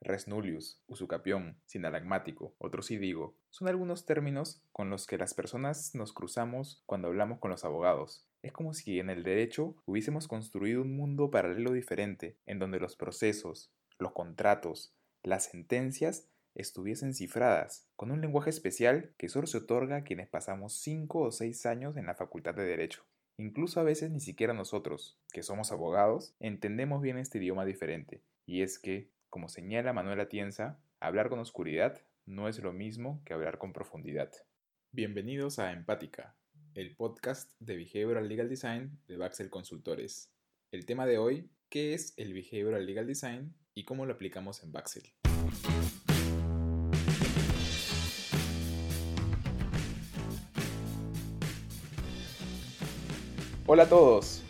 res nullius, usucapión, sinalagmático, digo, son algunos términos con los que las personas nos cruzamos cuando hablamos con los abogados. Es como si en el derecho hubiésemos construido un mundo paralelo diferente, en donde los procesos, los contratos, las sentencias estuviesen cifradas, con un lenguaje especial que solo se otorga a quienes pasamos 5 o 6 años en la Facultad de Derecho. Incluso a veces ni siquiera nosotros, que somos abogados, entendemos bien este idioma diferente, y es que, como señala Manuel Atienza, hablar con oscuridad no es lo mismo que hablar con profundidad. Bienvenidos a Empática, el podcast de Behavioral Legal Design de Baxel Consultores. El tema de hoy, ¿qué es el Behavioral Legal Design y cómo lo aplicamos en Baxel? Hola a todos,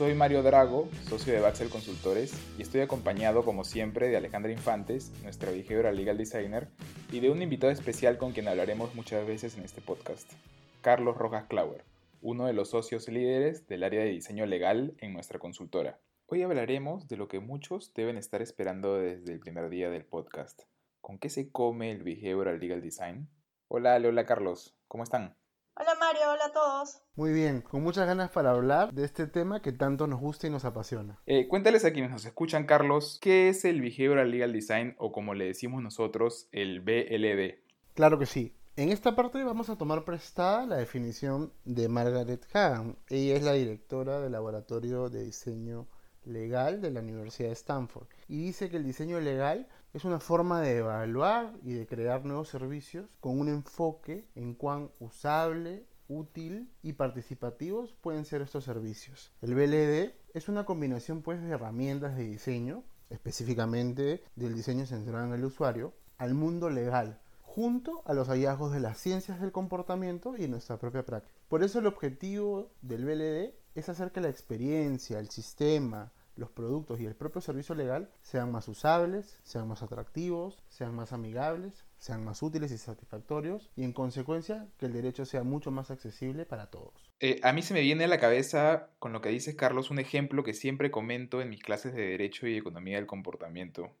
soy Mario Drago, socio de Baxel Consultores, y estoy acompañado como siempre de Alejandra Infantes, nuestra behavioral legal designer, y de un invitado especial con quien hablaremos muchas veces en este podcast, Carlos Rojas Clauer, uno de los socios líderes del área de diseño legal en nuestra consultora. Hoy hablaremos de lo que muchos deben estar esperando desde el primer día del podcast. ¿Con qué se come el behavioral legal design? Hola, hola Carlos, ¿cómo están? Hola Mario, hola a todos. Muy bien, con muchas ganas para hablar de este tema que tanto nos gusta y nos apasiona. Eh, cuéntales a quienes nos escuchan, Carlos, ¿qué es el Behavioral Legal Design o como le decimos nosotros, el BLD? Claro que sí. En esta parte vamos a tomar prestada la definición de Margaret Hagan. Ella es la directora del Laboratorio de Diseño Legal de la Universidad de Stanford y dice que el diseño legal es una forma de evaluar y de crear nuevos servicios con un enfoque en cuán usable, útil y participativos pueden ser estos servicios. El BLD es una combinación pues de herramientas de diseño, específicamente del diseño centrado en el usuario, al mundo legal, junto a los hallazgos de las ciencias del comportamiento y nuestra propia práctica. Por eso el objetivo del BLD es hacer que la experiencia, el sistema, los productos y el propio servicio legal sean más usables, sean más atractivos, sean más amigables, sean más útiles y satisfactorios y en consecuencia que el derecho sea mucho más accesible para todos. Eh, a mí se me viene a la cabeza con lo que dice Carlos un ejemplo que siempre comento en mis clases de Derecho y Economía del Comportamiento.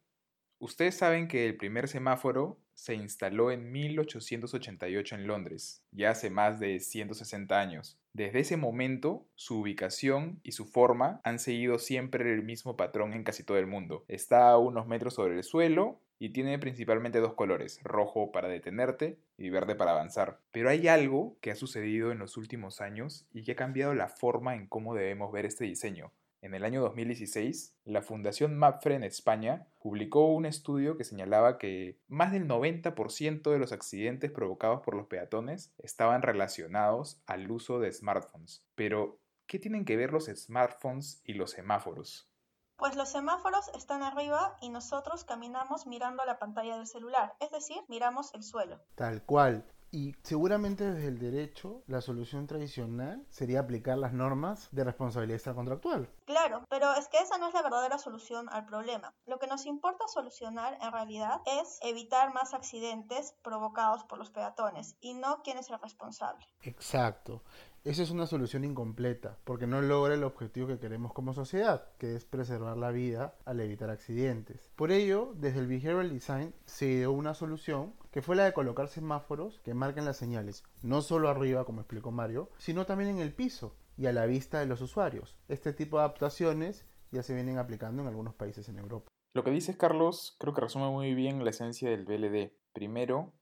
Ustedes saben que el primer semáforo se instaló en 1888 en Londres, ya hace más de 160 años. Desde ese momento, su ubicación y su forma han seguido siempre el mismo patrón en casi todo el mundo. Está a unos metros sobre el suelo y tiene principalmente dos colores, rojo para detenerte y verde para avanzar. Pero hay algo que ha sucedido en los últimos años y que ha cambiado la forma en cómo debemos ver este diseño. En el año 2016, la Fundación MAPFRE en España publicó un estudio que señalaba que más del 90% de los accidentes provocados por los peatones estaban relacionados al uso de smartphones. Pero, ¿qué tienen que ver los smartphones y los semáforos? Pues los semáforos están arriba y nosotros caminamos mirando la pantalla del celular, es decir, miramos el suelo. Tal cual. Y seguramente desde el derecho la solución tradicional sería aplicar las normas de responsabilidad extracontractual. Claro, pero es que esa no es la verdadera solución al problema. Lo que nos importa solucionar en realidad es evitar más accidentes provocados por los peatones y no quién es el responsable. Exacto. Esa es una solución incompleta, porque no logra el objetivo que queremos como sociedad, que es preservar la vida al evitar accidentes. Por ello, desde el Behavioral Design se dio una solución que fue la de colocar semáforos que marquen las señales, no solo arriba, como explicó Mario, sino también en el piso y a la vista de los usuarios. Este tipo de adaptaciones ya se vienen aplicando en algunos países en Europa. Lo que dices, Carlos, creo que resume muy bien la esencia del BLD. Primero,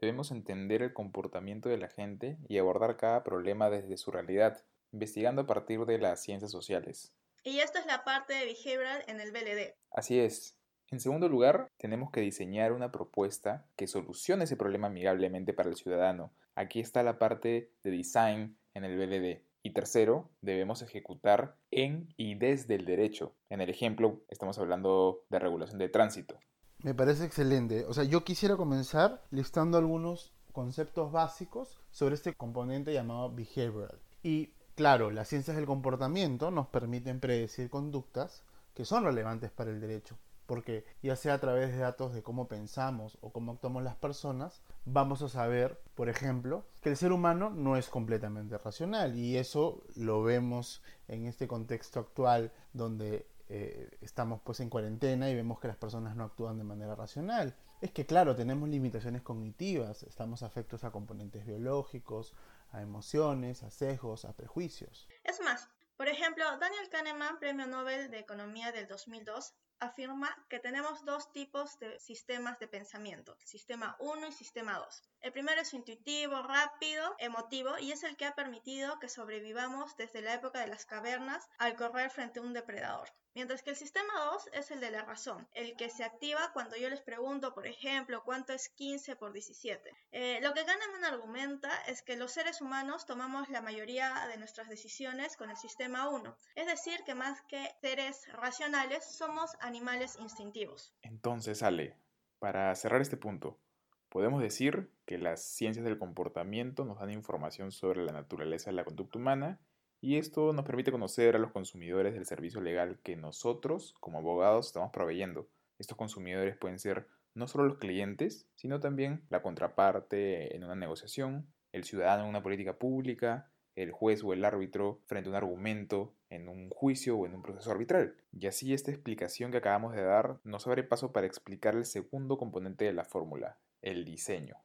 Debemos entender el comportamiento de la gente y abordar cada problema desde su realidad, investigando a partir de las ciencias sociales. Y esta es la parte de behavioral en el BLD. Así es. En segundo lugar, tenemos que diseñar una propuesta que solucione ese problema amigablemente para el ciudadano. Aquí está la parte de design en el BLD. Y tercero, debemos ejecutar en y desde el derecho. En el ejemplo, estamos hablando de regulación de tránsito. Me parece excelente. O sea, yo quisiera comenzar listando algunos conceptos básicos sobre este componente llamado behavioral. Y claro, las ciencias del comportamiento nos permiten predecir conductas que son relevantes para el derecho, porque ya sea a través de datos de cómo pensamos o cómo actuamos las personas, vamos a saber, por ejemplo, que el ser humano no es completamente racional y eso lo vemos en este contexto actual donde eh, estamos pues en cuarentena y vemos que las personas no actúan de manera racional. Es que claro, tenemos limitaciones cognitivas, estamos afectos a componentes biológicos, a emociones, a sesgos, a prejuicios. Es más, por ejemplo, Daniel Kahneman, Premio Nobel de Economía del 2002, afirma que tenemos dos tipos de sistemas de pensamiento, sistema 1 y sistema 2. El primero es intuitivo, rápido, emotivo y es el que ha permitido que sobrevivamos desde la época de las cavernas al correr frente a un depredador. Mientras que el sistema 2 es el de la razón, el que se activa cuando yo les pregunto, por ejemplo, cuánto es 15 por 17. Eh, lo que Kahneman argumenta es que los seres humanos tomamos la mayoría de nuestras decisiones con el sistema 1, es decir, que más que seres racionales somos animales instintivos. Entonces, Ale, para cerrar este punto, podemos decir que las ciencias del comportamiento nos dan información sobre la naturaleza de la conducta humana y esto nos permite conocer a los consumidores del servicio legal que nosotros, como abogados, estamos proveyendo. Estos consumidores pueden ser no solo los clientes, sino también la contraparte en una negociación, el ciudadano en una política pública, el juez o el árbitro frente a un argumento en un juicio o en un proceso arbitral. Y así esta explicación que acabamos de dar nos abre paso para explicar el segundo componente de la fórmula, el diseño.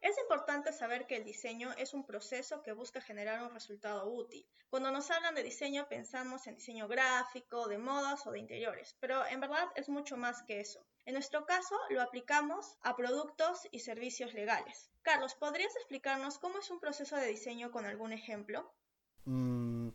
Es importante saber que el diseño es un proceso que busca generar un resultado útil. Cuando nos hablan de diseño pensamos en diseño gráfico, de modas o de interiores, pero en verdad es mucho más que eso. En nuestro caso lo aplicamos a productos y servicios legales. Carlos, ¿podrías explicarnos cómo es un proceso de diseño con algún ejemplo? Mm,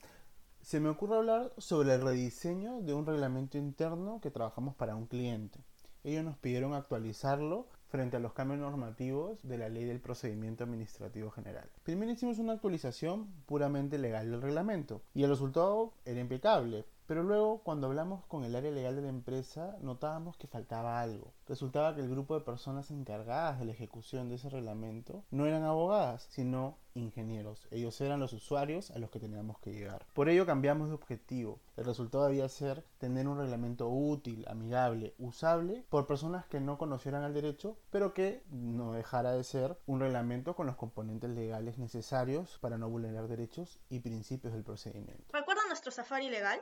se me ocurre hablar sobre el rediseño de un reglamento interno que trabajamos para un cliente. Ellos nos pidieron actualizarlo frente a los cambios normativos de la ley del procedimiento administrativo general. Primero hicimos una actualización puramente legal del reglamento y el resultado era impecable, pero luego, cuando hablamos con el área legal de la empresa, notábamos que faltaba algo. Resultaba que el grupo de personas encargadas de la ejecución de ese reglamento no eran abogadas, sino ingenieros. Ellos eran los usuarios a los que teníamos que llegar. Por ello cambiamos de objetivo. El resultado debía ser tener un reglamento útil, amigable, usable por personas que no conocieran el derecho, pero que no dejara de ser un reglamento con los componentes legales necesarios para no vulnerar derechos y principios del procedimiento. ¿Recuerdan nuestro safari legal?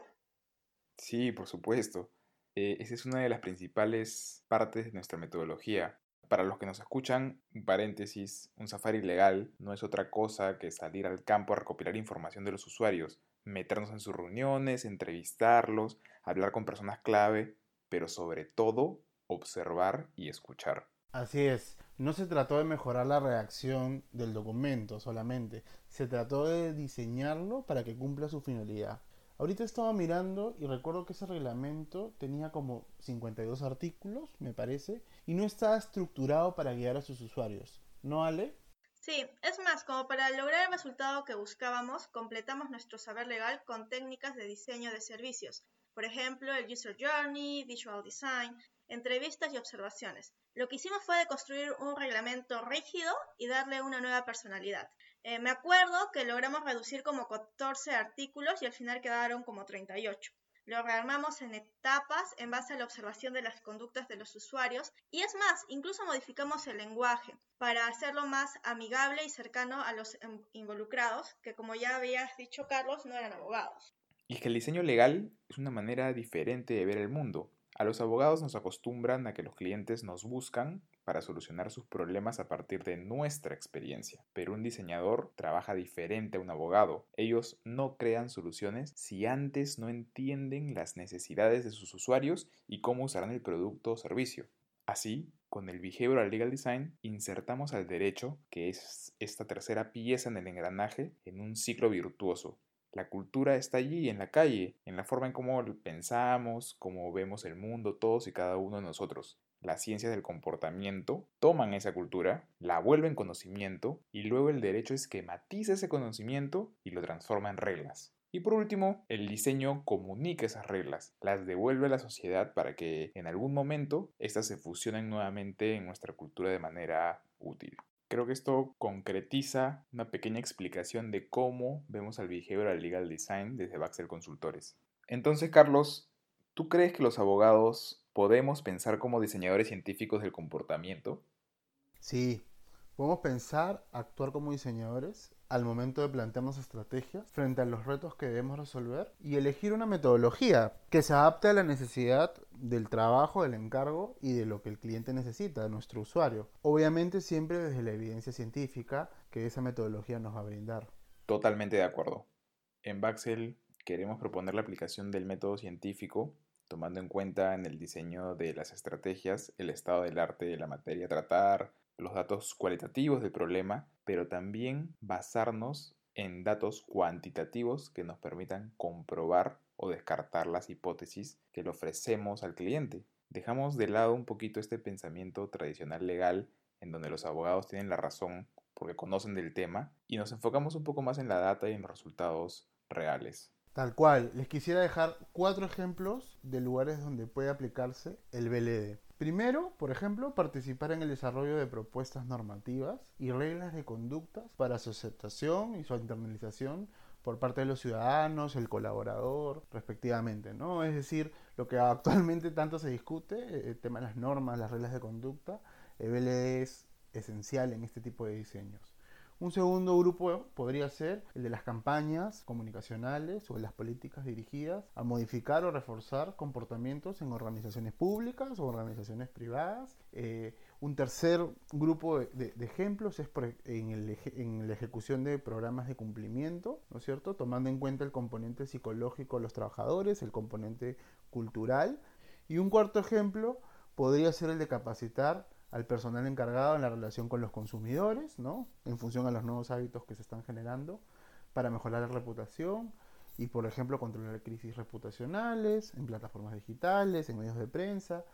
Sí, por supuesto. Eh, esa es una de las principales partes de nuestra metodología. Para los que nos escuchan, paréntesis, un safari legal no es otra cosa que salir al campo a recopilar información de los usuarios, meternos en sus reuniones, entrevistarlos, hablar con personas clave, pero sobre todo observar y escuchar. Así es, no se trató de mejorar la redacción del documento solamente, se trató de diseñarlo para que cumpla su finalidad. Ahorita estaba mirando y recuerdo que ese reglamento tenía como 52 artículos, me parece, y no estaba estructurado para guiar a sus usuarios. ¿No, Ale? Sí, es más, como para lograr el resultado que buscábamos, completamos nuestro saber legal con técnicas de diseño de servicios. Por ejemplo, el User Journey, Visual Design, entrevistas y observaciones. Lo que hicimos fue de construir un reglamento rígido y darle una nueva personalidad. Eh, me acuerdo que logramos reducir como 14 artículos y al final quedaron como 38. Lo rearmamos en etapas en base a la observación de las conductas de los usuarios y es más, incluso modificamos el lenguaje para hacerlo más amigable y cercano a los em, involucrados, que como ya habías dicho Carlos, no eran abogados. Y es que el diseño legal es una manera diferente de ver el mundo. A los abogados nos acostumbran a que los clientes nos buscan para solucionar sus problemas a partir de nuestra experiencia. Pero un diseñador trabaja diferente a un abogado. Ellos no crean soluciones si antes no entienden las necesidades de sus usuarios y cómo usarán el producto o servicio. Así, con el Behavioral Legal Design insertamos al derecho, que es esta tercera pieza en el engranaje, en un ciclo virtuoso, la cultura está allí, en la calle, en la forma en cómo pensamos, cómo vemos el mundo, todos y cada uno de nosotros. Las ciencias del comportamiento toman esa cultura, la vuelven conocimiento y luego el derecho esquematiza ese conocimiento y lo transforma en reglas. Y por último, el diseño comunica esas reglas, las devuelve a la sociedad para que en algún momento éstas se fusionen nuevamente en nuestra cultura de manera útil. Creo que esto concretiza una pequeña explicación de cómo vemos al behavioral legal design desde Baxel Consultores. Entonces, Carlos, ¿tú crees que los abogados podemos pensar como diseñadores científicos del comportamiento? Sí, Podemos pensar, actuar como diseñadores al momento de plantearnos estrategias frente a los retos que debemos resolver y elegir una metodología que se adapte a la necesidad del trabajo, del encargo y de lo que el cliente necesita, de nuestro usuario. Obviamente siempre desde la evidencia científica que esa metodología nos va a brindar. Totalmente de acuerdo. En Baxel queremos proponer la aplicación del método científico tomando en cuenta en el diseño de las estrategias el estado del arte de la materia a tratar, los datos cualitativos del problema, pero también basarnos en datos cuantitativos que nos permitan comprobar o descartar las hipótesis que le ofrecemos al cliente. Dejamos de lado un poquito este pensamiento tradicional legal en donde los abogados tienen la razón porque conocen del tema y nos enfocamos un poco más en la data y en los resultados reales. Tal cual, les quisiera dejar cuatro ejemplos de lugares donde puede aplicarse el BLD. Primero, por ejemplo, participar en el desarrollo de propuestas normativas y reglas de conductas para su aceptación y su internalización por parte de los ciudadanos, el colaborador, respectivamente, ¿no? Es decir, lo que actualmente tanto se discute, eh, el tema de las normas, las reglas de conducta, BLD es esencial en este tipo de diseños. Un segundo grupo podría ser el de las campañas comunicacionales o las políticas dirigidas a modificar o reforzar comportamientos en organizaciones públicas o organizaciones privadas. Eh, un tercer grupo de, ejemplos es en, en, la ejecución de programas de cumplimiento, ¿no es cierto? Tomando en cuenta el componente psicológico de los trabajadores, el componente cultural. Y un cuarto ejemplo podría ser el de capacitar al personal encargado en la relación con los consumidores, ¿no? En función a los nuevos hábitos que se están generando para mejorar la reputación y, por ejemplo, controlar crisis reputacionales en plataformas digitales, en medios de prensa.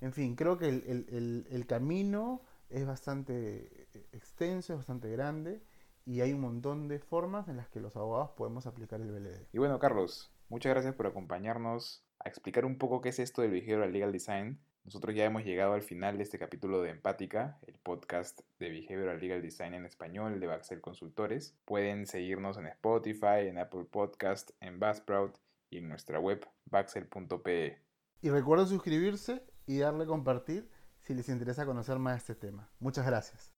En fin, creo que el, camino es bastante extenso, es bastante grande y hay un montón de formas en las que los abogados podemos aplicar el BLD. Y bueno, Carlos, muchas gracias por acompañarnos a explicar un poco qué es esto del Behavioral Legal Design nosotros ya hemos llegado al final de este capítulo de Empática, el podcast de Behavioral Legal Design en español de Baxel Consultores. Pueden seguirnos en Spotify, en Apple Podcast, en Buzzsprout y en nuestra web baxel.pe. Y recuerden suscribirse y darle a compartir si les interesa conocer más este tema. Muchas gracias.